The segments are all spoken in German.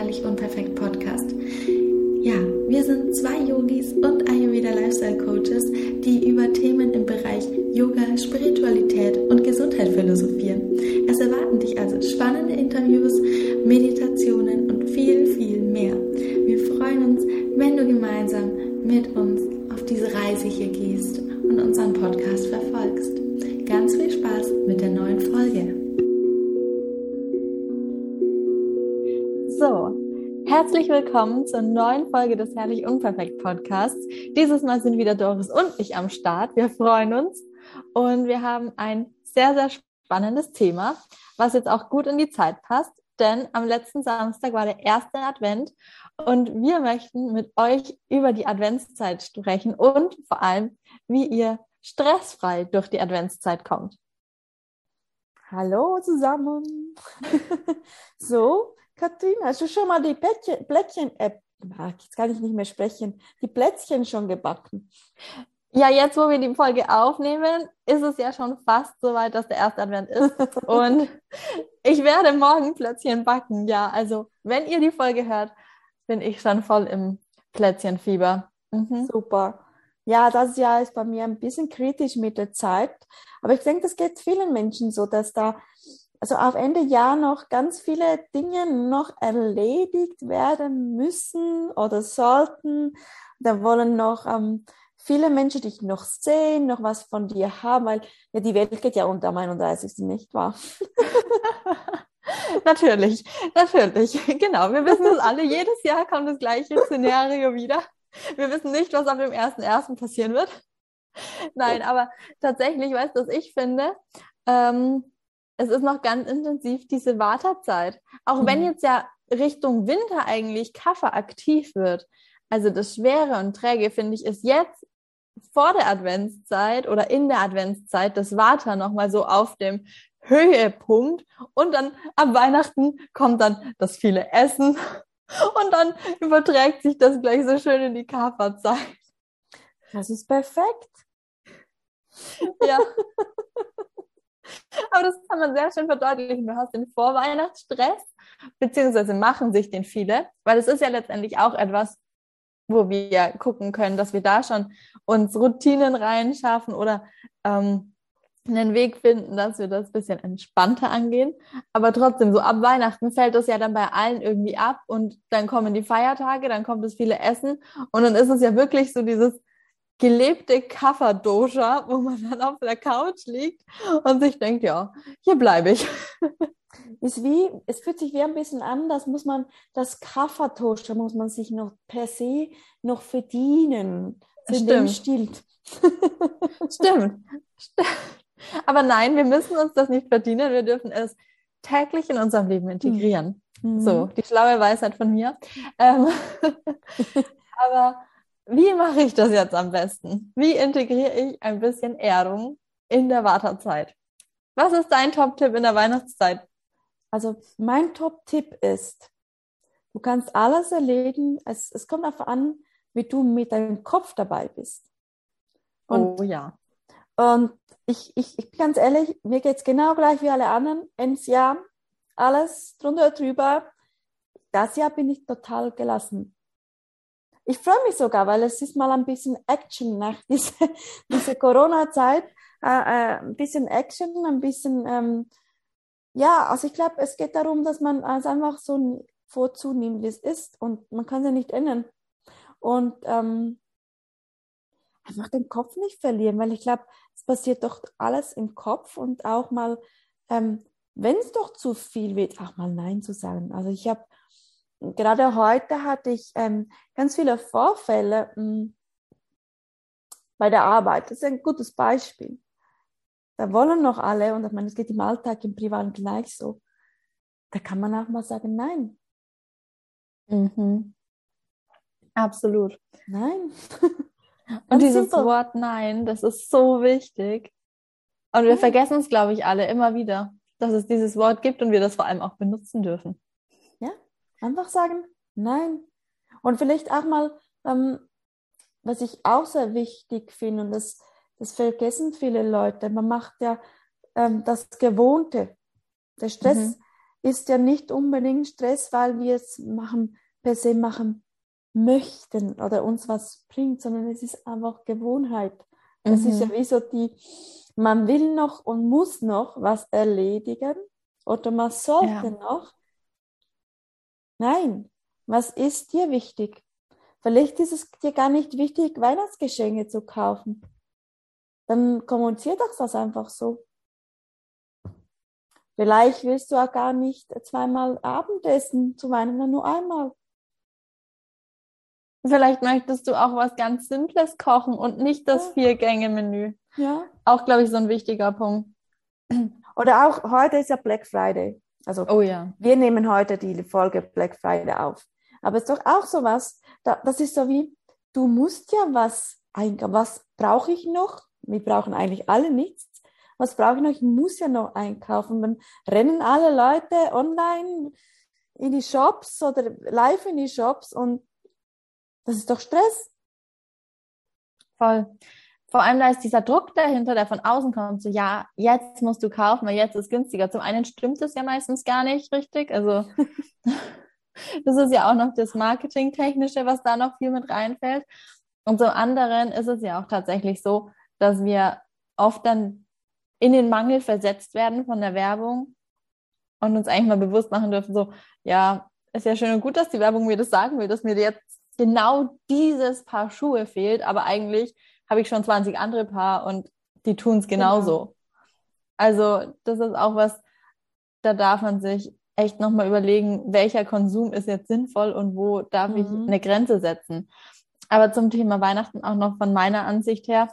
Herrlich Unperfekt Podcast. Ja, wir sind zwei Yogis und Ayurveda Lifestyle Coaches, willkommen zur neuen Folge des Herrlich Unperfekt Podcasts. Dieses Mal sind wieder Doris und ich am Start. Wir freuen uns und wir haben ein sehr, sehr spannendes Thema, was jetzt auch gut in die Zeit passt, denn am letzten Samstag war der erste Advent und wir möchten mit euch über die Adventszeit sprechen und vor allem, wie ihr stressfrei durch die Adventszeit kommt. Hallo zusammen. so, Katrin, hast du schon mal die Plätzchen-App, jetzt kann ich nicht mehr sprechen, die Plätzchen schon gebacken? Ja, jetzt, wo wir die Folge aufnehmen, ist es ja schon fast so weit, dass der erste Advent ist. Und ich werde morgen Plätzchen backen. Ja, also wenn ihr die Folge hört, bin ich schon voll im Plätzchenfieber. Mhm. Super. Ja, das Jahr ist bei mir ein bisschen kritisch mit der Zeit. Aber ich denke, das geht vielen Menschen so, dass da also auf Ende Jahr noch ganz viele Dinge noch erledigt werden müssen oder sollten. Da wollen noch ähm, viele Menschen dich noch sehen, noch was von dir haben, weil ja, die Welt geht ja unter am 31. nicht wahr? natürlich, natürlich. Genau, wir wissen es alle. Jedes Jahr kommt das gleiche Szenario wieder. Wir wissen nicht, was ab dem 1.1. passieren wird. Nein, aber tatsächlich, weißt du, was ich finde? Ähm, es ist noch ganz intensiv diese Wartezeit. Auch mhm. wenn jetzt ja Richtung Winter eigentlich Kaffee aktiv wird. Also das Schwere und Träge, finde ich, ist jetzt vor der Adventszeit oder in der Adventszeit das Water nochmal so auf dem Höhepunkt und dann ab Weihnachten kommt dann das viele Essen und dann überträgt sich das gleich so schön in die Kafferzeit. Das ist perfekt. Ja. Aber das kann man sehr schön verdeutlichen. Du hast den Vorweihnachtsstress, beziehungsweise machen sich den viele, weil es ist ja letztendlich auch etwas, wo wir gucken können, dass wir da schon uns Routinen reinschaffen oder ähm, einen Weg finden, dass wir das bisschen entspannter angehen. Aber trotzdem, so ab Weihnachten fällt das ja dann bei allen irgendwie ab und dann kommen die Feiertage, dann kommt das viele Essen und dann ist es ja wirklich so dieses gelebte Kafferdosha, wo man dann auf der Couch liegt und sich denkt, ja, hier bleibe ich. Ist wie, es fühlt sich wie ein bisschen an, das muss man, das Kafferdosha muss man sich noch per se noch verdienen. Stimmt. Stimmt. Stimmt. Aber nein, wir müssen uns das nicht verdienen, wir dürfen es täglich in unserem Leben integrieren. Mhm. So, die schlaue Weisheit von mir. Ähm, aber wie mache ich das jetzt am besten? Wie integriere ich ein bisschen Erdung in der Wartezeit? Was ist dein Top-Tipp in der Weihnachtszeit? Also mein Top-Tipp ist, du kannst alles erledigen. Es, es kommt darauf an, wie du mit deinem Kopf dabei bist. Und, oh ja. Und ich, ich, ich bin ganz ehrlich, mir geht es genau gleich wie alle anderen. Ins Jahr, alles drunter drüber. Das Jahr bin ich total gelassen. Ich freue mich sogar, weil es ist mal ein bisschen Action nach dieser, dieser Corona-Zeit. Äh, äh, ein bisschen Action, ein bisschen, ähm, ja, also ich glaube, es geht darum, dass man es einfach so vorzunimmt, wie es ist und man kann es ja nicht ändern. Und ähm, einfach den Kopf nicht verlieren, weil ich glaube, es passiert doch alles im Kopf und auch mal, ähm, wenn es doch zu viel wird, auch mal Nein zu sagen. Also ich habe gerade heute hatte ich ähm, ganz viele Vorfälle mh, hm, bei der Arbeit. Das ist ein gutes Beispiel. Da wollen noch alle, und ich meine, es geht im Alltag, im Privaten gleich so. Da kann man auch mal sagen, nein. Mhm. Absolut. Nein. und dieses simple. Wort Nein, das ist so wichtig. Und wir ja. vergessen es, glaube ich, alle immer wieder, dass es dieses Wort gibt und wir das vor allem auch benutzen dürfen. Einfach sagen, nein. Und vielleicht auch mal, ähm, was ich auch sehr wichtig finde, und das, das vergessen viele Leute, man macht ja ähm, das Gewohnte. Der Stress, mhm. ist ja nicht unbedingt Stress, weil wir es machen, per se machen möchten oder uns was bringt, sondern es ist einfach Gewohnheit. Das mhm. ist ja mhm. wie so die, man will noch und muss noch was erledigen oder man sollte ja. noch. Nein, was ist dir wichtig? Vielleicht ist es dir gar nicht wichtig, Weihnachtsgeschenke zu kaufen. Dann kommunizier doch das einfach so. Vielleicht willst du auch gar nicht zweimal Abendessen zu Weihnachten, nur einmal. Vielleicht möchtest du auch was ganz Simples kochen und nicht das ja. Vier-Gänge-Menü. Ja. Auch, glaube ich, so ein wichtiger Punkt. Oder auch heute ist ja Black Friday. Also oh ja. wir nehmen heute die Folge Black Friday auf. Aber es ist doch auch so was, da, das ist so wie, du musst ja was einkaufen. Was brauche ich noch? Wir brauchen eigentlich alle nichts. Was brauche ich noch? Ich muss ja noch einkaufen. Dann rennen alle Leute online in die Shops oder live in die Shops und das ist doch Stress. Voll. Vor allem, da ist dieser Druck dahinter, der von außen kommt, so, ja, jetzt musst du kaufen, weil jetzt ist günstiger. Zum einen stimmt es ja meistens gar nicht richtig. Also, das ist ja auch noch das Marketingtechnische, was da noch viel mit reinfällt. Und zum anderen ist es ja auch tatsächlich so, dass wir oft dann in den Mangel versetzt werden von der Werbung und uns eigentlich mal bewusst machen dürfen, so, ja, ist ja schön und gut, dass die Werbung mir das sagen will, dass mir jetzt genau dieses Paar Schuhe fehlt, aber eigentlich habe ich schon 20 andere Paar und die tun es genauso. Genau. Also das ist auch was, da darf man sich echt nochmal überlegen, welcher Konsum ist jetzt sinnvoll und wo darf mhm. ich eine Grenze setzen. Aber zum Thema Weihnachten auch noch von meiner Ansicht her,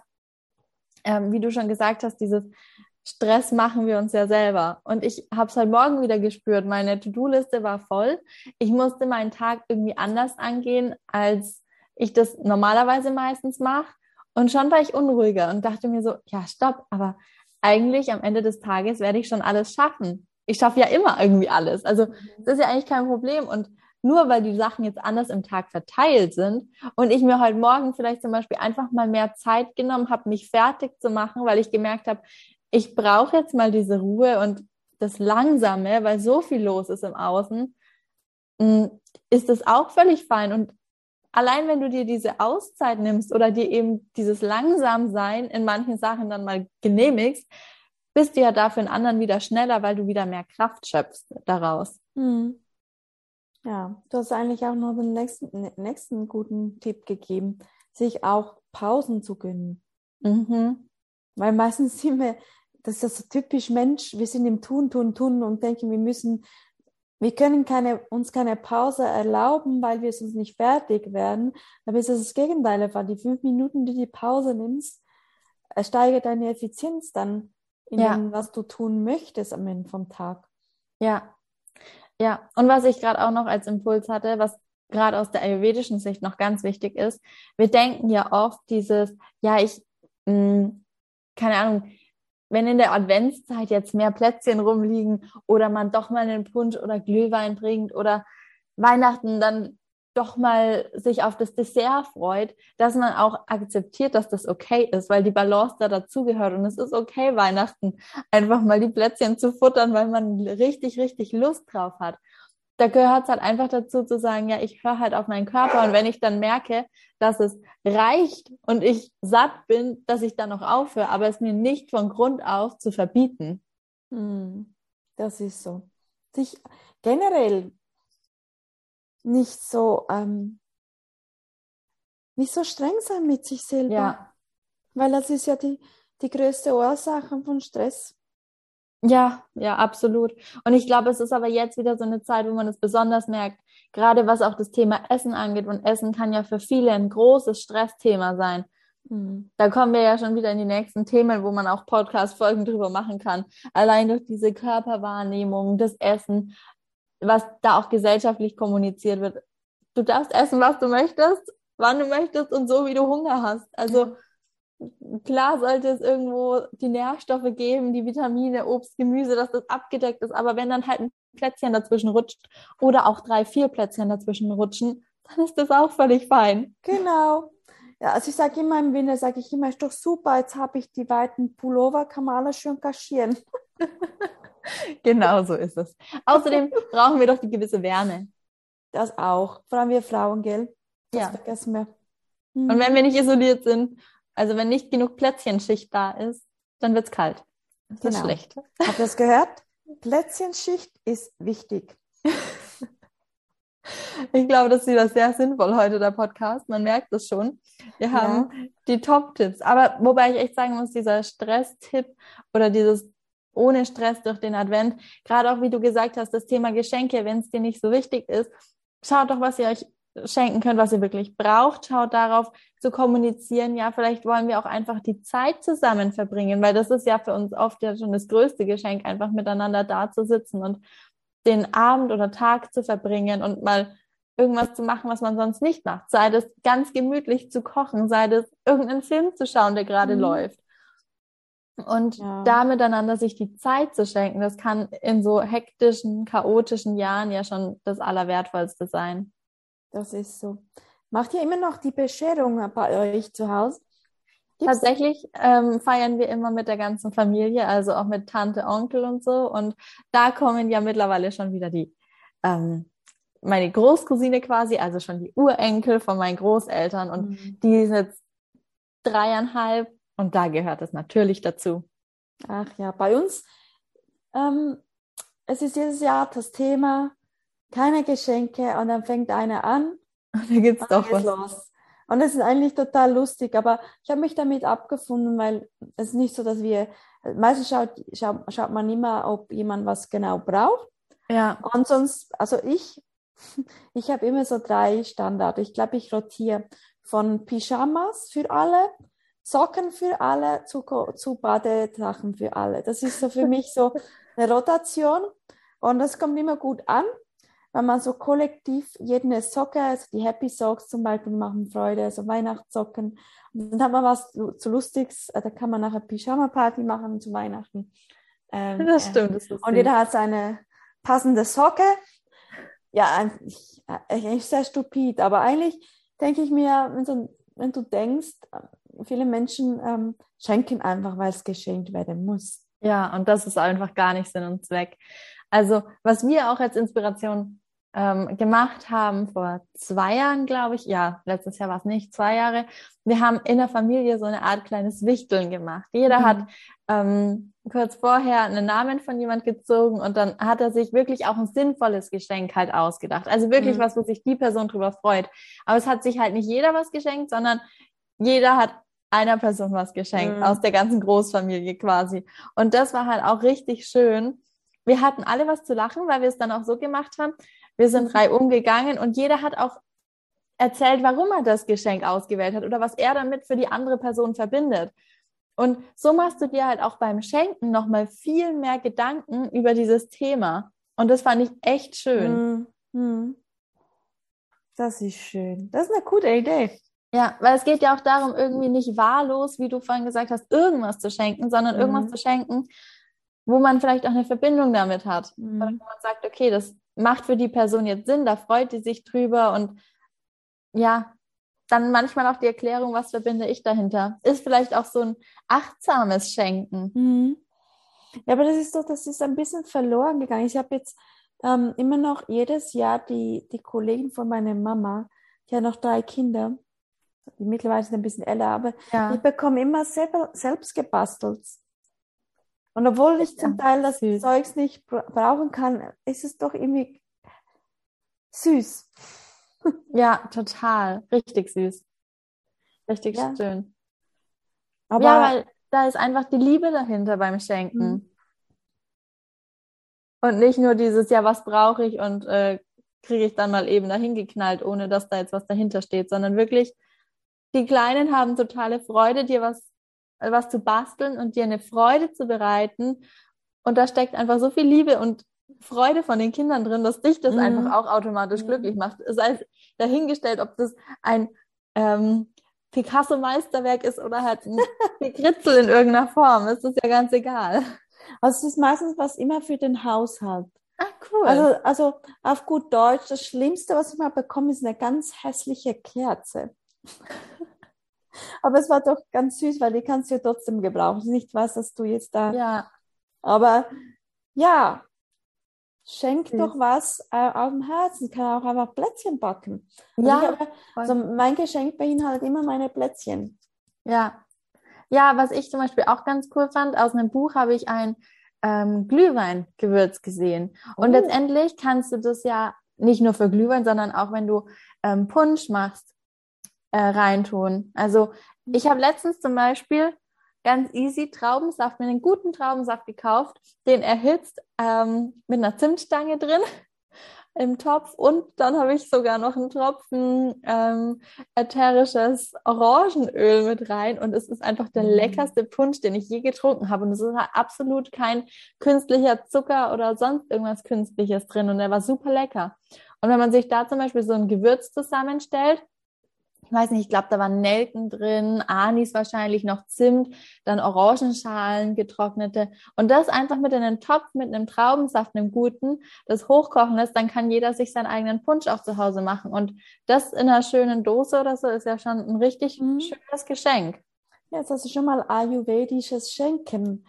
ähm, wie du schon gesagt hast, dieses Stress machen wir uns ja selber. Und ich habe es heute Morgen wieder gespürt. Meine To-Do-Liste war voll. Ich musste meinen Tag irgendwie anders angehen, als ich das normalerweise meistens mache. Und schon war ich unruhiger und dachte mir so, ja, stopp, aber eigentlich am Ende des Tages werde ich schon alles schaffen. Ich schaffe ja immer irgendwie alles. Also das ist ja eigentlich kein Problem. Und nur weil die Sachen jetzt anders im Tag verteilt sind und ich mir heute Morgen vielleicht zum Beispiel einfach mal mehr Zeit genommen habe, mich fertig zu machen, weil ich gemerkt habe, ich brauche jetzt mal diese Ruhe und das Langsame, weil so viel los ist im Außen, mm, ist das auch völlig fein. Und allein wenn du dir diese Auszeit nimmst oder dir eben dieses Langsamsein in manchen Sachen dann mal genehmigst, bist du ja dafür in anderen wieder schneller, weil du wieder mehr Kraft schöpfst daraus. Hm. Ja, du hast eigentlich auch noch den nächsten, nächsten guten Tipp gegeben, sich auch Pausen zu gönnen. Mhm. Weil meistens sind wir, das ist ja so typisch Mensch, wir sind im Tun, Tun, Tun und denken, wir müssen, wir können keine, uns keine Pause erlauben, weil wir sonst nicht fertig werden. Aber ist das Gegenteil, weil die fünf Minuten, die du die Pause nimmst, steigert deine Effizienz dann in ja. dem, was du tun möchtest am Ende vom Tag. Ja, ja. Und was ich gerade auch noch als Impuls hatte, was gerade aus der ayurvedischen Sicht noch ganz wichtig ist, wir denken ja oft dieses, ja, ich, mh, hm, keine Ahnung, wenn in der Adventszeit jetzt mehr Plätzchen rumliegen oder man doch mal einen Punsch oder Glühwein trinkt oder Weihnachten dann doch mal sich auf das Dessert freut, dass man auch akzeptiert, dass das okay ist, weil die Balance da dazugehört. Und es ist okay, Weihnachten einfach mal die Plätzchen zu futtern, weil man richtig, richtig Lust drauf hat da gehört es halt einfach dazu zu sagen, ja, ich höre halt auf meinen Körper und wenn ich dann merke, dass es reicht und ich satt bin, dass ich dann noch aufhöre, aber es mir nicht von Grund auf zu verbieten. Hm, das ist so. Sich generell nicht so ähm, nicht so streng sein mit sich selber. Ja. Weil das ist ja die, die größte Ursache von Stress. Ja, ja, absolut. Und ich glaube, es ist aber jetzt wieder so eine Zeit, wo man es besonders merkt, gerade was auch das Thema Essen angeht. Und Essen kann ja für viele ein großes Stressthema sein. Mhm. Da kommen wir ja schon wieder in die nächsten Themen, wo man auch Podcast-Folgen drüber machen kann. Allein durch diese Körperwahrnehmung, das Essen, was da auch gesellschaftlich kommuniziert wird. Du darfst essen, was du möchtest, wann du möchtest und so, wie du Hunger hast. Also, klar sollte es irgendwo die Nährstoffe geben, die Vitamine, Obst, Gemüse, dass das abgedeckt ist. Aber wenn dann halt ein Plätzchen dazwischen rutscht oder auch drei, vier Plätzchen dazwischen rutschen, dann ist das auch völlig fein. Genau. Ja, also ich sage immer im Winter, sage ich immer, ist doch super, jetzt habe ich die weiten Pullover, kann man alles schön kaschieren. Genau so ist es. Außerdem brauchen wir doch die gewisse Wärme. Das auch. Vor allem wir Frauen, gell? Das Ja. vergessen wir. Und wenn wir nicht isoliert sind, also wenn nicht genug Plätzchenschicht da ist, dann wird's kalt. Das ist Genau. schlecht. Habt ihr das gehört? Plätzchenschicht ist wichtig. Ich glaube, das ist wieder sehr sinnvoll heute, der Podcast. Man merkt es schon. Wir haben die Top-Tipps. Aber wobei ich echt sagen muss, dieser Stress-Tipp oder dieses ohne Stress durch den Advent, gerade auch wie du gesagt hast, das Thema Geschenke, wenn es dir nicht so wichtig ist, schaut doch, was ihr euch schenken könnt, was ihr wirklich braucht. Schaut darauf zu kommunizieren. Ja, vielleicht wollen wir auch einfach die Zeit zusammen verbringen, weil das ist ja für uns oft ja schon das größte Geschenk, einfach miteinander da zu sitzen und den Abend oder Tag zu verbringen und mal irgendwas zu machen, was man sonst nicht macht. Sei das ganz gemütlich zu kochen, sei das irgendeinen Film zu schauen, der gerade Mhm. läuft. Und Ja. da miteinander sich die Zeit zu schenken, das kann in so hektischen, chaotischen Jahren ja schon das Allerwertvollste sein. Das ist so. Macht ihr immer noch die Bescherung bei euch zu Hause? Gibt's- Tatsächlich ähm, feiern wir immer mit der ganzen Familie, also auch mit Tante, Onkel und so. Und da kommen ja mittlerweile schon wieder die, ähm, meine Großcousine quasi, also schon die Urenkel von meinen Großeltern. Und Mhm. die ist jetzt dreieinhalb und da gehört es natürlich dazu. Ach ja, bei uns, ähm, es ist jedes Jahr das Thema, keine Geschenke und dann fängt einer an Und da gibt's und dann doch geht's was. los. Und es ist eigentlich total lustig, aber ich habe mich damit abgefunden, weil es ist nicht so, dass wir, meistens schaut, schaut, schaut man immer, ob jemand was genau braucht. Ja, Und sonst, also ich, ich habe immer so drei Standard. Ich glaube, ich rotiere von Pyjamas für alle, Socken für alle, zu, zu Badesachen für alle. Das ist so für mich so eine Rotation und das kommt immer gut an, wenn man so kollektiv jede Socke, also die Happy Socks zum Beispiel machen Freude, so Weihnachtssocken. Und dann hat man was zu, zu Lustiges, äh, da kann man nachher Pyjama-Party machen zu Weihnachten. Ähm, das äh, stimmt. Das ist und jeder hat seine passende Socke. Ja, eigentlich eigentlich sehr stupid, aber eigentlich denke ich mir, wenn du, wenn du denkst, viele Menschen ähm, schenken einfach, weil es geschenkt werden muss. Ja, und das ist einfach gar nicht Sinn und Zweck. Also, was wir auch als Inspiration ähm, gemacht haben vor zwei Jahren, glaube ich, ja, letztes Jahr war es nicht, zwei Jahre, wir haben in der Familie so eine Art kleines Wichteln gemacht. Jeder Mhm. hat ähm, kurz vorher einen Namen von jemand gezogen und dann hat er sich wirklich auch ein sinnvolles Geschenk halt ausgedacht. Also wirklich Mhm. was, wo sich die Person drüber freut. Aber es hat sich halt nicht jeder was geschenkt, sondern jeder hat einer Person was geschenkt, Mhm. aus der ganzen Großfamilie quasi. Und das war halt auch richtig schön. Wir hatten alle was zu lachen, weil wir es dann auch so gemacht haben. Wir sind reihum gegangen und jeder hat auch erzählt, warum er das Geschenk ausgewählt hat oder was er damit für die andere Person verbindet. Und so machst du dir halt auch beim Schenken nochmal viel mehr Gedanken über dieses Thema. Und das fand ich echt schön. Mhm. Mhm. Das ist schön. Das ist eine gute Idee. Ja, weil es geht ja auch darum, irgendwie nicht wahllos, wie du vorhin gesagt hast, irgendwas zu schenken, sondern Mhm. irgendwas zu schenken, wo man vielleicht auch eine Verbindung damit hat. Mhm. Oder wo man sagt, okay, das macht für die Person jetzt Sinn, da freut die sich drüber und ja, dann manchmal auch die Erklärung, was verbinde ich dahinter. Ist vielleicht auch so ein achtsames Schenken. Mhm. Ja, aber das ist doch, das ist ein bisschen verloren gegangen. Ich habe jetzt ähm, immer noch jedes Jahr die, die Kollegen von meiner Mama, die hat noch drei Kinder, die mittlerweile sind ein bisschen älter, aber ich Ja, bekomme immer selber, selbst gebastelt. Und obwohl ich zum Ja, Teil das süß. Zeugs nicht bra- brauchen kann, ist es doch irgendwie süß. ja, total. Richtig süß. Richtig Ja. schön. Aber ja, weil da ist einfach die Liebe dahinter beim Mhm. Schenken. Und nicht nur dieses, ja, was brauche ich und äh, kriege ich dann mal eben dahin geknallt, ohne dass da jetzt was dahinter steht, sondern wirklich, die Kleinen haben totale Freude, dir was, was zu basteln und dir eine Freude zu bereiten. Und da steckt einfach so viel Liebe und Freude von den Kindern drin, dass dich das Mhm. einfach auch automatisch Mhm. glücklich macht. Sei es dahingestellt, ob das ein ähm, Picasso-Meisterwerk ist oder halt ein Gekritzel in irgendeiner Form, ist das ja ganz egal. also es ist meistens was immer für den Haushalt. Ah, cool. Also, also auf gut Deutsch, das Schlimmste, was ich mal bekomme, ist eine ganz hässliche Kerze. Aber es war doch ganz süß, weil die kannst du ja trotzdem gebrauchen. Nicht was, dass du jetzt da. ja, Aber ja, schenk Süß. doch was äh, auf dem Herzen. Kann auch einfach Plätzchen backen. Also Ja, habe, also mein Geschenk beinhaltet immer meine Plätzchen. Ja. Ja, was ich zum Beispiel auch ganz cool fand, aus einem Buch habe ich ein ähm, Glühweingewürz gesehen. Und Oh. letztendlich kannst du das ja nicht nur für Glühwein, sondern auch wenn du ähm, Punsch machst, äh, reintun. Also ich habe letztens zum Beispiel ganz easy Traubensaft, mir einen guten Traubensaft gekauft, den erhitzt ähm, mit einer Zimtstange drin im Topf und dann habe ich sogar noch einen Tropfen ähm, ätherisches Orangenöl mit rein und es ist einfach der Mm. leckerste Punsch, den ich je getrunken habe und es ist halt absolut kein künstlicher Zucker oder sonst irgendwas Künstliches drin und der war super lecker. Und wenn man sich da zum Beispiel so ein Gewürz zusammenstellt, ich weiß nicht, ich glaube, da waren Nelken drin, Anis wahrscheinlich, noch Zimt, dann Orangenschalen, getrocknete. Und das einfach mit in einen Topf mit einem Traubensaft, einem guten, das hochkochen lässt, dann kann jeder sich seinen eigenen Punsch auch zu Hause machen. Und das in einer schönen Dose oder so ist ja schon ein richtig Mhm. schönes Geschenk. Jetzt hast du schon mal ayurvedisches Schenken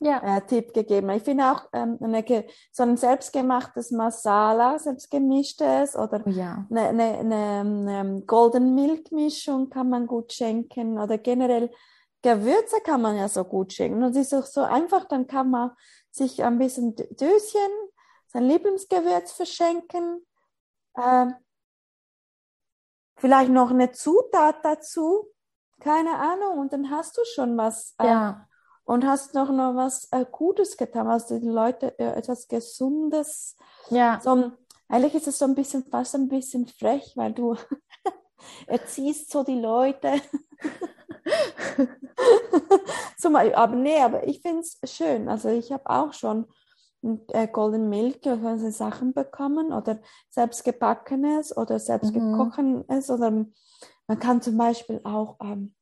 Ja. äh, Tipp gegeben. Ich finde auch ähm, eine, so ein selbstgemachtes Masala, selbstgemischtes oder Oh ja. eine, eine, eine, eine Golden Milk Mischung kann man gut schenken oder generell Gewürze kann man ja so gut schenken. Und es ist auch so einfach, dann kann man sich ein bisschen Dö- Döschen, sein Lieblingsgewürz verschenken. Ähm, vielleicht noch eine Zutat dazu, keine Ahnung, und dann hast du schon was. äh, Ja. Und hast noch, noch was äh, Gutes getan, hast den Leuten äh, etwas Gesundes. Ja. So, eigentlich ist es so ein bisschen, fast ein bisschen frech, weil du erziehst so die Leute. so mal, aber nee, aber ich finde es schön. Also ich habe auch schon äh, Golden Milk oder solche Sachen bekommen oder selbst gebackenes oder selbst Mhm. gekochenes oder man kann zum Beispiel auch ähm,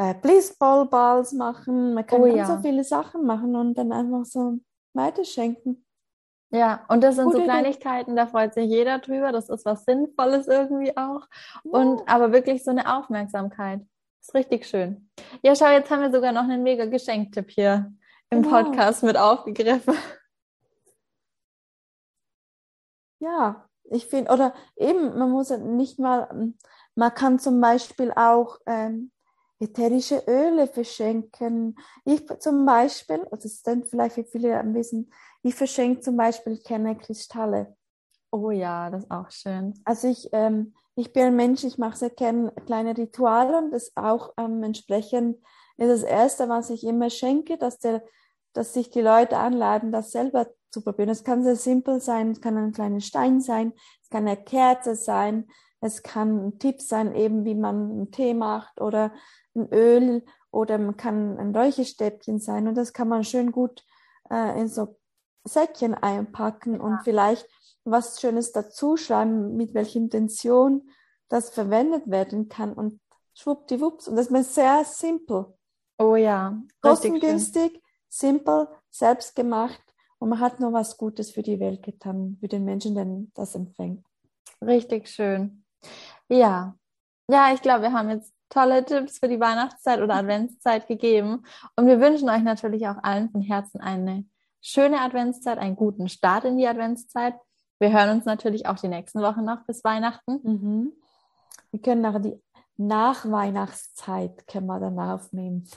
äh, Blissball Balls machen. Man kann Oh ganz ja. so viele Sachen machen und dann einfach so weiterschenken. Ja, und das sind so Gute Idee. Kleinigkeiten, da freut sich jeder drüber. Das ist was Sinnvolles irgendwie auch. Und Ja. aber wirklich so eine Aufmerksamkeit. Ist richtig schön. Ja, schau, jetzt haben wir sogar noch einen mega Geschenktipp hier im Genau. Podcast mit aufgegriffen. Ja, ich finde, oder eben, man muss ja nicht mal, man kann zum Beispiel auch ähm, ätherische Öle verschenken. Ich zum Beispiel, also das ist dann vielleicht für viele ein bisschen, ich verschenke zum Beispiel keine Kristalle. Oh ja, das ist auch schön. Also ich, ähm, ich bin ein Mensch, ich mache sehr gerne kleine Rituale und das auch ähm, entsprechend ist das Erste, was ich immer schenke, dass, der, dass sich die Leute anladen, das selber zu probieren. Es kann sehr simpel sein, es kann ein kleiner Stein sein, es kann eine Kerze sein, es kann ein Tipp sein, eben wie man einen Tee macht oder ein Öl oder man kann ein Räucherstäbchen sein und das kann man schön gut äh, in so Säckchen einpacken und vielleicht was Schönes dazuschreiben, mit welcher Intention das verwendet werden kann und schwuppdiwupps. Und das ist sehr simpel. Oh ja. Kostengünstig, simpel, selbstgemacht und man hat nur was Gutes für die Welt getan, für den Menschen, der das empfängt. Richtig schön. Ja. Ja, ich glaube, wir haben jetzt tolle Tipps für die Weihnachtszeit oder Adventszeit gegeben. Und wir wünschen euch natürlich auch allen von Herzen eine schöne Adventszeit, einen guten Start in die Adventszeit. Wir hören uns natürlich auch die nächsten Wochen noch bis Weihnachten. Mhm. Wir können nachher die Nachweihnachtszeit können wir dann aufnehmen.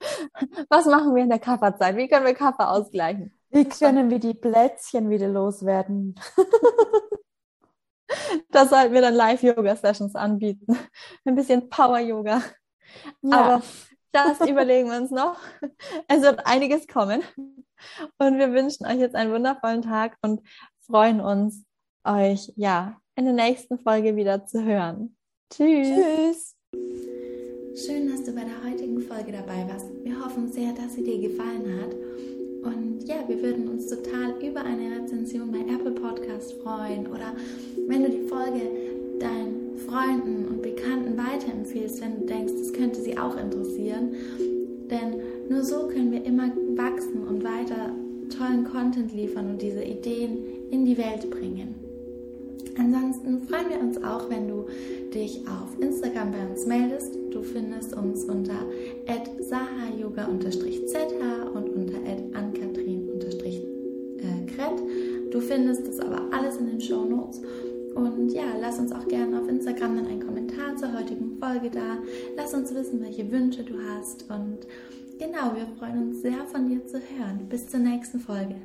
Was machen wir in der Kafferzeit? Wie können wir Kaffer ausgleichen? Wie können wir die Plätzchen wieder loswerden? Da sollten wir dann Live-Yoga-Sessions anbieten. Ein bisschen Power-Yoga. Ja. Aber das überlegen wir uns noch. Es wird einiges kommen. Und wir wünschen euch jetzt einen wundervollen Tag und freuen uns, euch ja in der nächsten Folge wieder zu hören. Tschüss. Tschüss. Schön, dass du bei der heutigen Folge dabei warst. Wir hoffen sehr, dass sie dir gefallen hat. Ja, wir würden uns total über eine Rezension bei Apple Podcast freuen oder wenn du die Folge deinen Freunden und Bekannten weiterempfiehlst, wenn du denkst, das könnte sie auch interessieren. Denn nur so können wir immer wachsen und weiter tollen Content liefern und diese Ideen in die Welt bringen. Ansonsten freuen wir uns auch, wenn du dich auf Instagram bei uns meldest. Du findest uns unter sahayoga-zh und unter ankatrin-kret. Du findest das aber alles in den Show Notes. Und ja, lass uns auch gerne auf Instagram dann einen Kommentar zur heutigen Folge da. Lass uns wissen, welche Wünsche du hast. Und genau, wir freuen uns sehr von dir zu hören. Bis zur nächsten Folge.